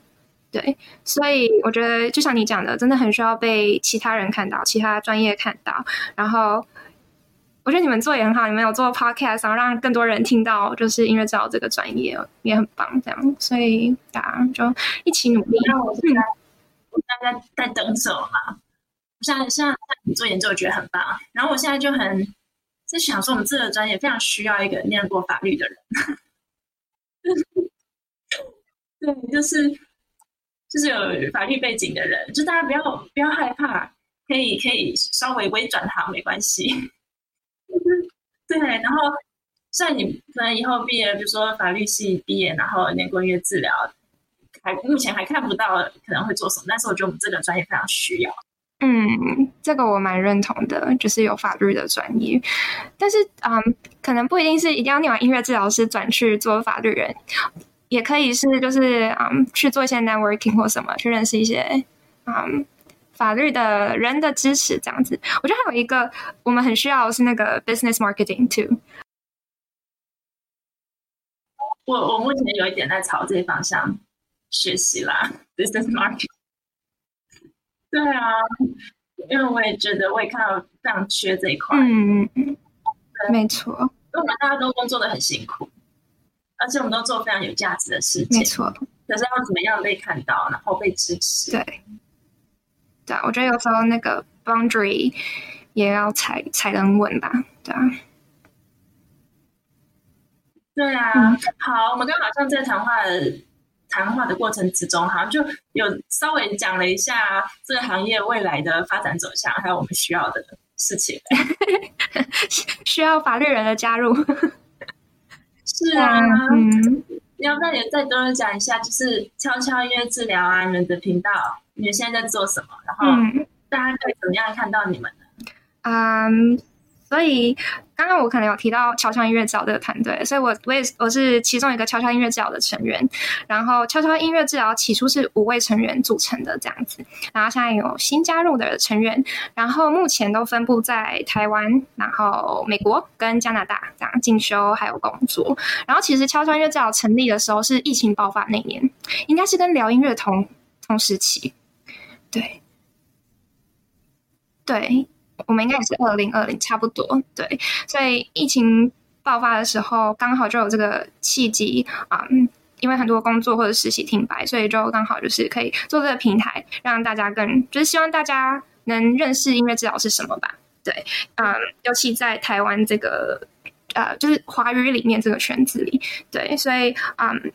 Speaker 2: 对，所以我觉得就像你讲的，真的很需要被其他人看到，其他专业看到。然后，我觉得你们做也很好，你们有做 podcast，然后让更多人听到，就是音乐治疗这个专业也很棒。这样，所以大家就一起努力。
Speaker 1: 那我现在，我现在在等什么嘛？像像你做研究，我觉得很棒。然后我现在就很在想说，我们这个专业非常需要一个念过法律的人。*laughs* 对，就是。就是有法律背景的人，就大家不要不要害怕，可以可以稍微微转行没关系。对，然后像你可能以后毕业，比如说法律系毕业，然后念过音乐治疗，还目前还看不到可能会做什么，但是我觉得我们这个专业非常需要。
Speaker 2: 嗯，这个我蛮认同的，就是有法律的专业，但是嗯，可能不一定是一定要念完音乐治疗师转去做法律人。也可以是，就是嗯，去做一些 networking 或什么，去认识一些嗯法律的人的支持这样子。我觉得还有一个我们很需要的是那个 business marketing too。
Speaker 1: 我我目前有一点在朝这些方向学习啦，business marketing。对啊，因为我也觉得我也看到非常缺这一块。
Speaker 2: 嗯嗯，没错，
Speaker 1: 因为我们大家都工作的很辛苦。而且我们都做非常有价值的事情，
Speaker 2: 没错。
Speaker 1: 可是要怎么样被看到，然后被支持？
Speaker 2: 对，对，我觉得有时候那个 boundary 也要踩踩得稳吧，对啊。
Speaker 1: 对啊，
Speaker 2: 嗯、
Speaker 1: 好，我们刚刚好像在谈话的谈话的过程之中，好像就有稍微讲了一下这个行业未来的发展走向，还有我们需要的事情，*laughs*
Speaker 2: 需要法律人的加入。
Speaker 1: 是啊，嗯，要不要也再多讲一下，就是悄悄音乐治疗啊，你们的频道，你们现在在做什么？然后大家可以怎么样看到你们呢？
Speaker 2: 嗯，所以刚刚我可能有提到悄悄音乐治疗这个团队，所以我我也我是其中一个悄悄音乐治疗的成员。然后悄悄音乐治疗起初是五位成员组成的这样子，然后现在有新加入的成员，然后目前都分布在台湾、然后美国跟加拿大这样进修还有工作。然后其实悄悄音乐治疗成立的时候是疫情爆发那年，应该是跟聊音乐同同时期，对，对。我们应该也是二零二零差不多，对，所以疫情爆发的时候，刚好就有这个契机啊，嗯，因为很多工作或者实习停摆，所以就刚好就是可以做这个平台，让大家更就是希望大家能认识音乐治疗是什么吧，对，嗯，尤其在台湾这个呃，就是华语里面这个圈子里，对，所以嗯。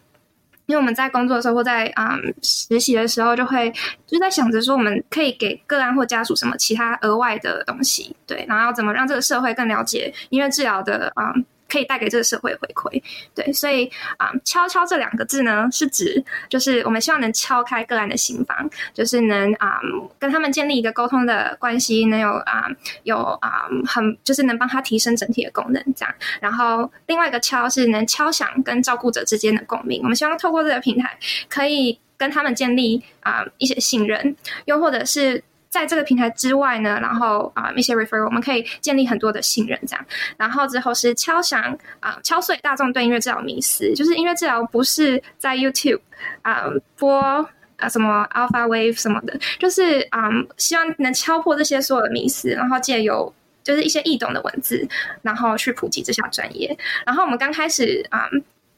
Speaker 2: 因为我们在工作的时候，或在嗯实习的时候，就会就在想着说，我们可以给个案或家属什么其他额外的东西，对，然后怎么让这个社会更了解音乐治疗的啊。可以带给这个社会回馈，对，所以啊、嗯，悄悄这两个字呢，是指就是我们希望能敲开个案的心房，就是能啊、跟他们建立一个沟通的关系，能有啊、有啊、很就是能帮他提升整体的功能这样。然后另外一个敲是能敲响跟照顾者之间的共鸣，我们希望透过这个平台可以跟他们建立啊、一些信任，又或者是。在这个平台之外呢，然后啊、呃，一些 referral 我们可以建立很多的信任，这样。然后之后是敲响啊、敲碎大众对音乐治疗迷思，就是音乐治疗不是在 YouTube 啊、播啊、什么 Alpha Wave 什么的，就是啊、希望能敲破这些所有的迷思，然后借由就是一些易懂的文字，然后去普及这项专业。然后我们刚开始啊。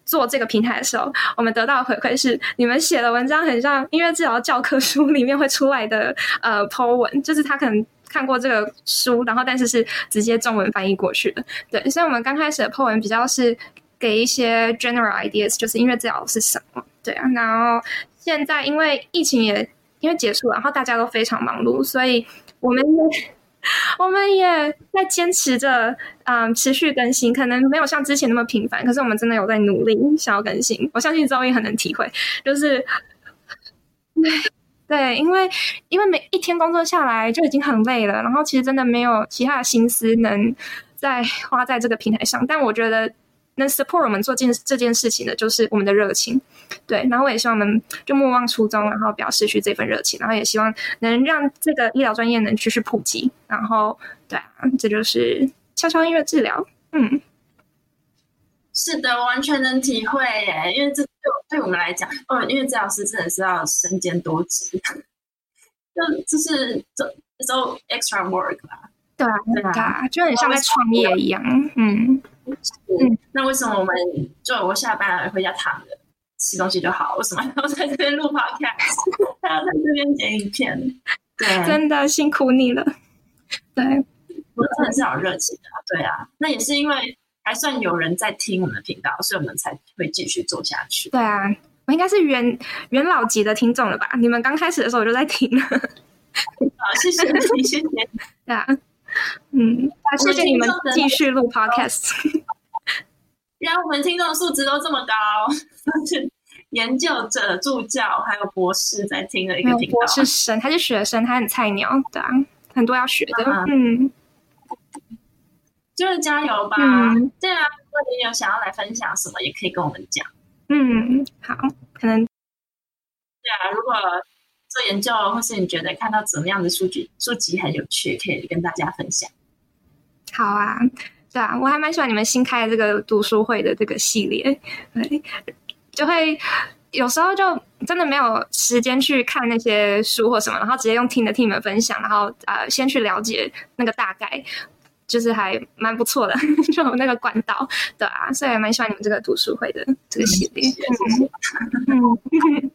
Speaker 2: 做这个平台的时候，我们得到的回馈是，你们写的文章很像音乐治疗教科书里面会出来的呃 po 文，就是他可能看过这个书，然后但是是直接中文翻译过去的。对，所以我们刚开始的 po 文比较是给一些 general ideas，就是音乐治疗是什么。对啊，然后现在因为疫情也因为结束了，然后大家都非常忙碌，所以我们。*laughs* 我们也在坚持着，嗯，持续更新，可能没有像之前那么频繁，可是我们真的有在努力想要更新。我相信周一很能体会，就是，对对，因为因为每一天工作下来就已经很累了，然后其实真的没有其他的心思能再花在这个平台上，但我觉得。能 support 我们做件这件事情的，就是我们的热情，对。然后我也希望我们就莫忘初衷，然后不要失去这份热情，然后也希望能让这个医疗专业能继续普及。然后，对啊，这就是悄悄音乐治疗。嗯，
Speaker 1: 是的，完全能体会耶。因为这对对我们来讲，哦，因为治疗师真的是要身兼多职，就就是做做 extra work 啦。
Speaker 2: 对啊，对啊，就很像在创业一样。嗯。
Speaker 1: 嗯，那为什么我们就我下班了回家躺着吃东西就好？为什么还要在这边录 podcast，还要在这边剪影片？对，
Speaker 2: 真的辛苦你了。对，
Speaker 1: 我真的是好热情啊！对啊，那也是因为还算有人在听我们的频道，所以我们才会继续做下去。
Speaker 2: 对啊，我应该是元元老级的听众了吧？你们刚开始的时候我就在听了。
Speaker 1: 好，谢谢你，谢谢。
Speaker 2: 对啊。嗯，谢谢你们继续录 podcast。
Speaker 1: 然后我们听众素质都这么高，*laughs* 是研究者、助教还有博士在听的一个频道。
Speaker 2: 博士生，他是学生，他很菜鸟，的啊，很多要学的。嗯，
Speaker 1: 就是加油吧。嗯，对啊，如果你有想要来分享什么，也可以跟我们讲。
Speaker 2: 嗯，好，可能
Speaker 1: 对啊，如果。做研究，或是你觉得看到怎么样的数据，书籍很有趣，可以跟大家分享。
Speaker 2: 好啊，对啊，我还蛮喜欢你们新开的这个读书会的这个系列，对，就会有时候就真的没有时间去看那些书或什么，然后直接用听的听你们分享，然后呃，先去了解那个大概，就是还蛮不错的，*laughs* 就有那个管道，对啊，所以还蛮喜欢你们这个读书会的这个系列。嗯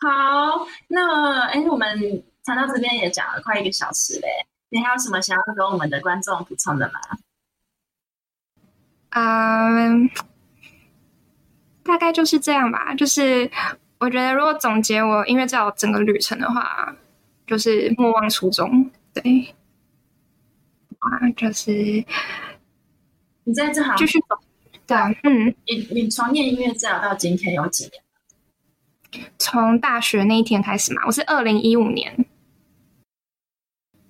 Speaker 1: 好，那哎，我们谈到这边也讲了快一个小时嘞，你还有什么想要跟我们的观众补充的吗？
Speaker 2: 嗯，大概就是这样吧。就是我觉得，如果总结我音乐治疗整个旅程的话，就是莫忘初衷。对，啊，就是
Speaker 1: 你在这行
Speaker 2: 继续走。对，嗯，
Speaker 1: 你你从念音乐治疗到今天有几年？
Speaker 2: 从大学那一天开始嘛，我是二零一五年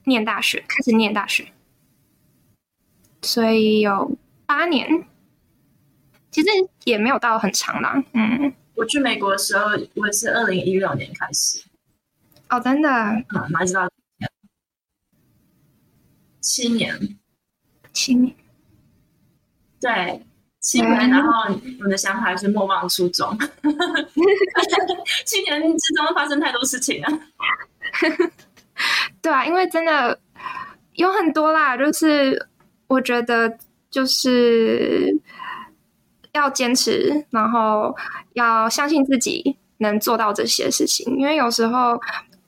Speaker 2: 念大学，开始念大学。所以有八年，其实也没有到很长啦。嗯，
Speaker 1: 我去美国的时候，我是二零一六年开始。
Speaker 2: 哦，真的？
Speaker 1: 嗯，哪知道？七年，
Speaker 2: 七年，
Speaker 1: 对，七年。然后我的想法是莫忘初衷。*laughs* 七年之中发生太多事情了。*laughs*
Speaker 2: 对啊，因为真的有很多啦，就是我觉得就是要坚持，然后要相信自己能做到这些事情。因为有时候，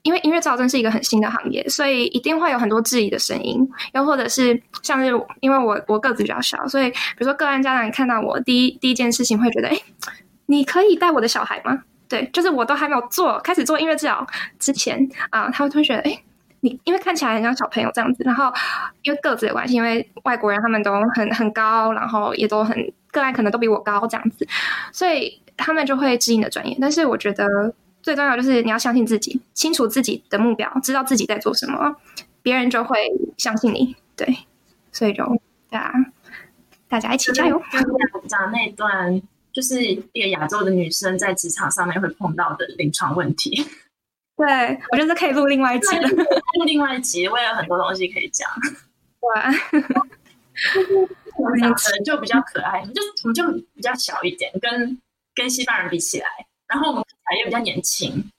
Speaker 2: 因为音乐治疗真是一个很新的行业，所以一定会有很多质疑的声音，又或者是像是因为我我个子比较小，所以比如说个案家长看到我第一第一件事情会觉得，哎，你可以带我的小孩吗？对，就是我都还没有做开始做音乐治疗之前啊，他们会觉得，哎，你因为看起来很像小朋友这样子，然后因为个子的关系，因为外国人他们都很很高，然后也都很个案可能都比我高这样子，所以他们就会质疑你的专业。但是我觉得最重要就是你要相信自己，清楚自己的目标，知道自己在做什么，别人就会相信你。对，所以就大家大家一起加油。
Speaker 1: 讲那段。就是一个亚洲的女生在职场上面会碰到的临床问题。
Speaker 2: 对，我觉得可以录另外一集了。
Speaker 1: 录另外一集，我也有很多东西可以讲。*laughs*
Speaker 2: 对，
Speaker 1: 我们讲的就比较可爱，就我们就比较小一点，跟跟西方人比起来，然后我们也比较年轻，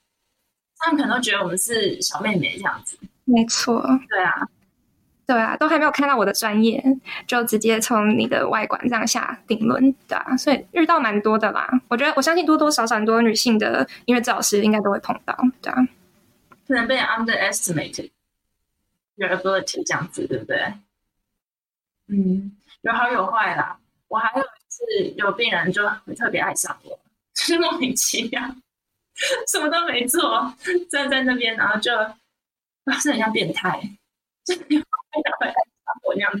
Speaker 1: 他们可能都觉得我们是小妹妹这样子。
Speaker 2: 没错，
Speaker 1: 对啊。
Speaker 2: 对啊，都还没有看到我的专业，就直接从你的外观这样下定论，对啊，所以遇到蛮多的啦。我觉得我相信多多少少很多女性的音乐治疗师应该都会碰到，对啊。
Speaker 1: 可能被 underestimated your ability 这样子，对不对？嗯，有好有坏啦。我还有一次有病人就特别爱上我，就是莫名其妙，什么都没做，站在那边，然后就，是很像变态。我这样子，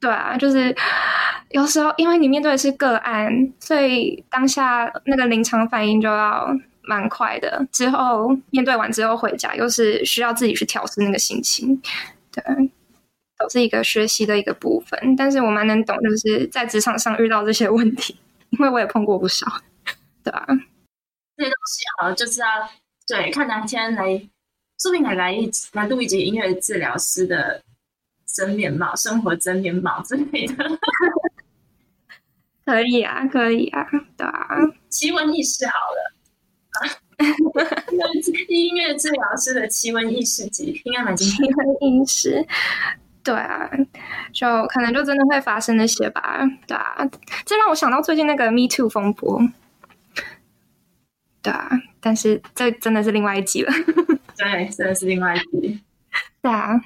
Speaker 2: 对啊，就是有时候因为你面对的是个案，所以当下那个临场反应就要蛮快的。之后面对完之后回家，又是需要自己去调试那个心情，对，都是一个学习的一个部分。但是我蛮能懂，就是在职场上遇到这些问题，因为我也碰过不少，对啊，
Speaker 1: 这些东西好就是要对看哪天来。说不定还来一来录一集音乐治疗师的真面貌、生活真面貌之类的，
Speaker 2: 可以啊，可以啊，对啊，
Speaker 1: 奇闻异事好了，*laughs* 音乐治疗师的奇闻异事集应该蛮奇
Speaker 2: 闻异事，对啊，就可能就真的会发生那些吧，对啊，这让我想到最近那个 Me Too 风波，对啊，但是这真的是另外一集了。*laughs*
Speaker 1: 对，真的是另外一集。
Speaker 2: 对啊，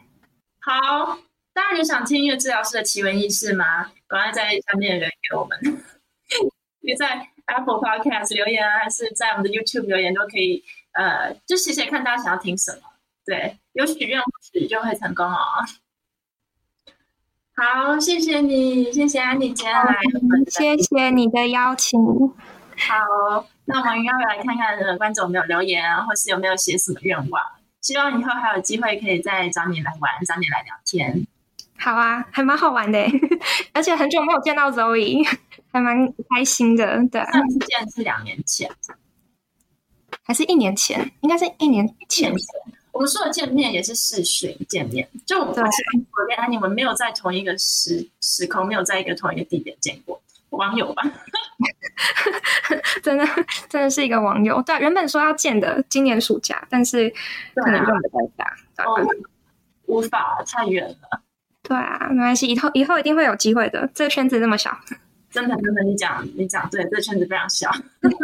Speaker 1: 好，大家有想听音乐治疗师的奇闻异事吗？赶快在下面留言给我们，*laughs* 你在 Apple Podcast 留言啊，还是在我们的 YouTube 留言都可以。呃，就写写看大家想要听什么。对，有许愿或许就会成功哦。好，谢谢你，谢谢安妮姐来，
Speaker 2: 谢谢你的邀请。
Speaker 1: 好。那我们要不要来看看观众有没有留言啊，或是有没有写什么愿望？希望以后还有机会可以再找你来玩，找你来聊天。
Speaker 2: 好啊，还蛮好玩的，*laughs* 而且很久没有见到 Zoe，还蛮开心的。对，
Speaker 1: 上次见是两年前，
Speaker 2: 还是一年前？应该是一年前。
Speaker 1: 我们说的见面也是视讯见面，就我们是我跟安妮，我们没有在同一个时时空，没有在一个同一个地点见过。网友吧，*laughs*
Speaker 2: 真的真的是一个网友。对，原本说要见的今年暑假，但是可能就没办法，
Speaker 1: 啊哦，无法太远了。
Speaker 2: 对啊，没关系，以后以后一定会有机会的。这个圈子那么小，
Speaker 1: 真的真的，你讲你讲对，这个圈子非常小，就 *laughs* 是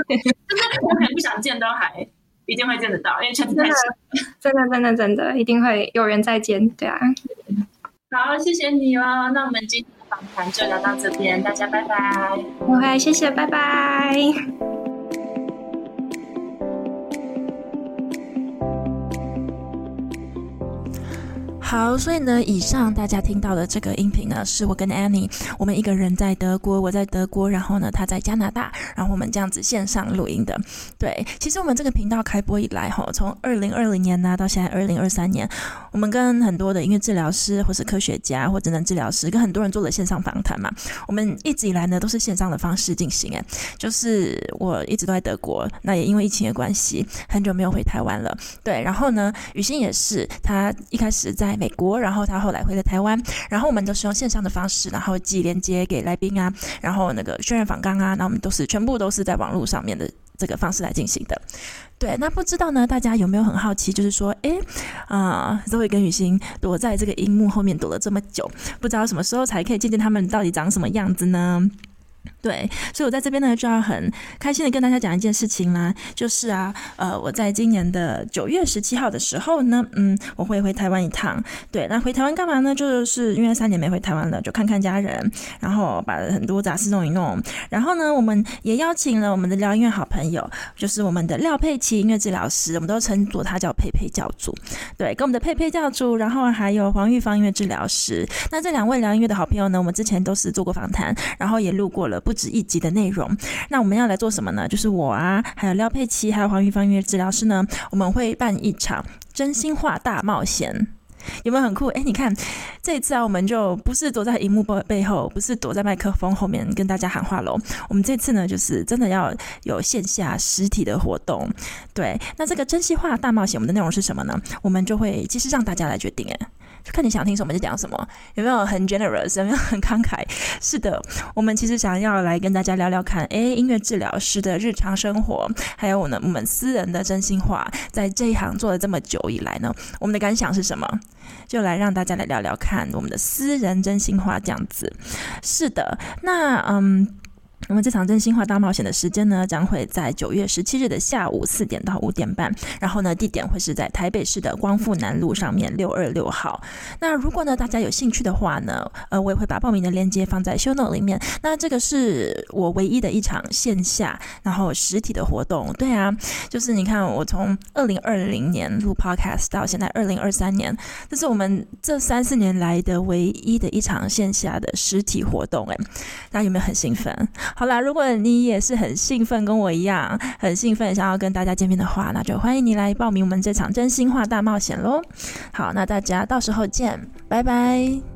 Speaker 1: *laughs* 我可能不想见都还一定会见得到，因为圈子太小。
Speaker 2: 真的真的真的，一定会有人再见。对啊，
Speaker 1: 好，谢谢你哦。那我们今天的访谈就聊到这边，大家拜拜。
Speaker 2: OK，谢谢，拜拜。
Speaker 3: 好，所以呢，以上大家听到的这个音频呢，是我跟 Annie，我们一个人在德国，我在德国，然后呢，他在加拿大，然后我们这样子线上录音的。对，其实我们这个频道开播以来，哈，从二零二零年呢到现在二零二三年，我们跟很多的音乐治疗师，或是科学家，或者能治疗师，跟很多人做了线上访谈嘛。我们一直以来呢，都是线上的方式进行。哎，就是我一直都在德国，那也因为疫情的关系，很久没有回台湾了。对，然后呢，雨欣也是，他一开始在。美国，然后他后来回了台湾，然后我们都是用线上的方式，然后寄连接给来宾啊，然后那个渲染访纲啊，那我们都是全部都是在网络上面的这个方式来进行的。对，那不知道呢，大家有没有很好奇，就是说，哎，啊、呃，Zoe 跟雨欣躲在这个荧幕后面躲了这么久，不知道什么时候才可以见见他们到底长什么样子呢？对，所以我在这边呢就要很开心的跟大家讲一件事情啦，就是啊，呃，我在今年的九月十七号的时候呢，嗯，我会回台湾一趟。对，那回台湾干嘛呢？就是因为三年没回台湾了，就看看家人，然后把很多杂事弄一弄。然后呢，我们也邀请了我们的疗音乐好朋友，就是我们的廖佩琪音乐治疗师，我们都称作他叫佩佩教主。对，跟我们的佩佩教主，然后还有黄玉芳音乐治疗师。那这两位疗音乐的好朋友呢，我们之前都是做过访谈，然后也录过了。不止一集的内容，那我们要来做什么呢？就是我啊，还有廖佩琪，还有黄玉芳音乐治疗师呢，我们会办一场真心话大冒险，有没有很酷？哎，你看这一次啊，我们就不是躲在荧幕背背后，不是躲在麦克风后面跟大家喊话喽。我们这次呢，就是真的要有线下实体的活动。对，那这个真心话大冒险，我们的内容是什么呢？我们就会其实让大家来决定，哎。看你想听什么就讲什么，有没有很 generous，有没有很慷慨？是的，我们其实想要来跟大家聊聊看，哎，音乐治疗师的日常生活，还有我们我们私人的真心话，在这一行做了这么久以来呢，我们的感想是什么？就来让大家来聊聊看我们的私人真心话，这样子。是的，那嗯。那么这场真心话大冒险的时间呢，将会在九月十七日的下午四点到五点半。然后呢，地点会是在台北市的光复南路上面六二六号。那如果呢大家有兴趣的话呢，呃，我也会把报名的链接放在 show note 里面。那这个是我唯一的一场线下然后实体的活动。对啊，就是你看我从二零二零年录 podcast 到现在二零二三年，这是我们这三四年来的唯一的一场线下的实体活动。诶，大家有没有很兴奋？好啦，如果你也是很兴奋，跟我一样很兴奋，想要跟大家见面的话，那就欢迎你来报名我们这场真心话大冒险喽！好，那大家到时候见，拜拜！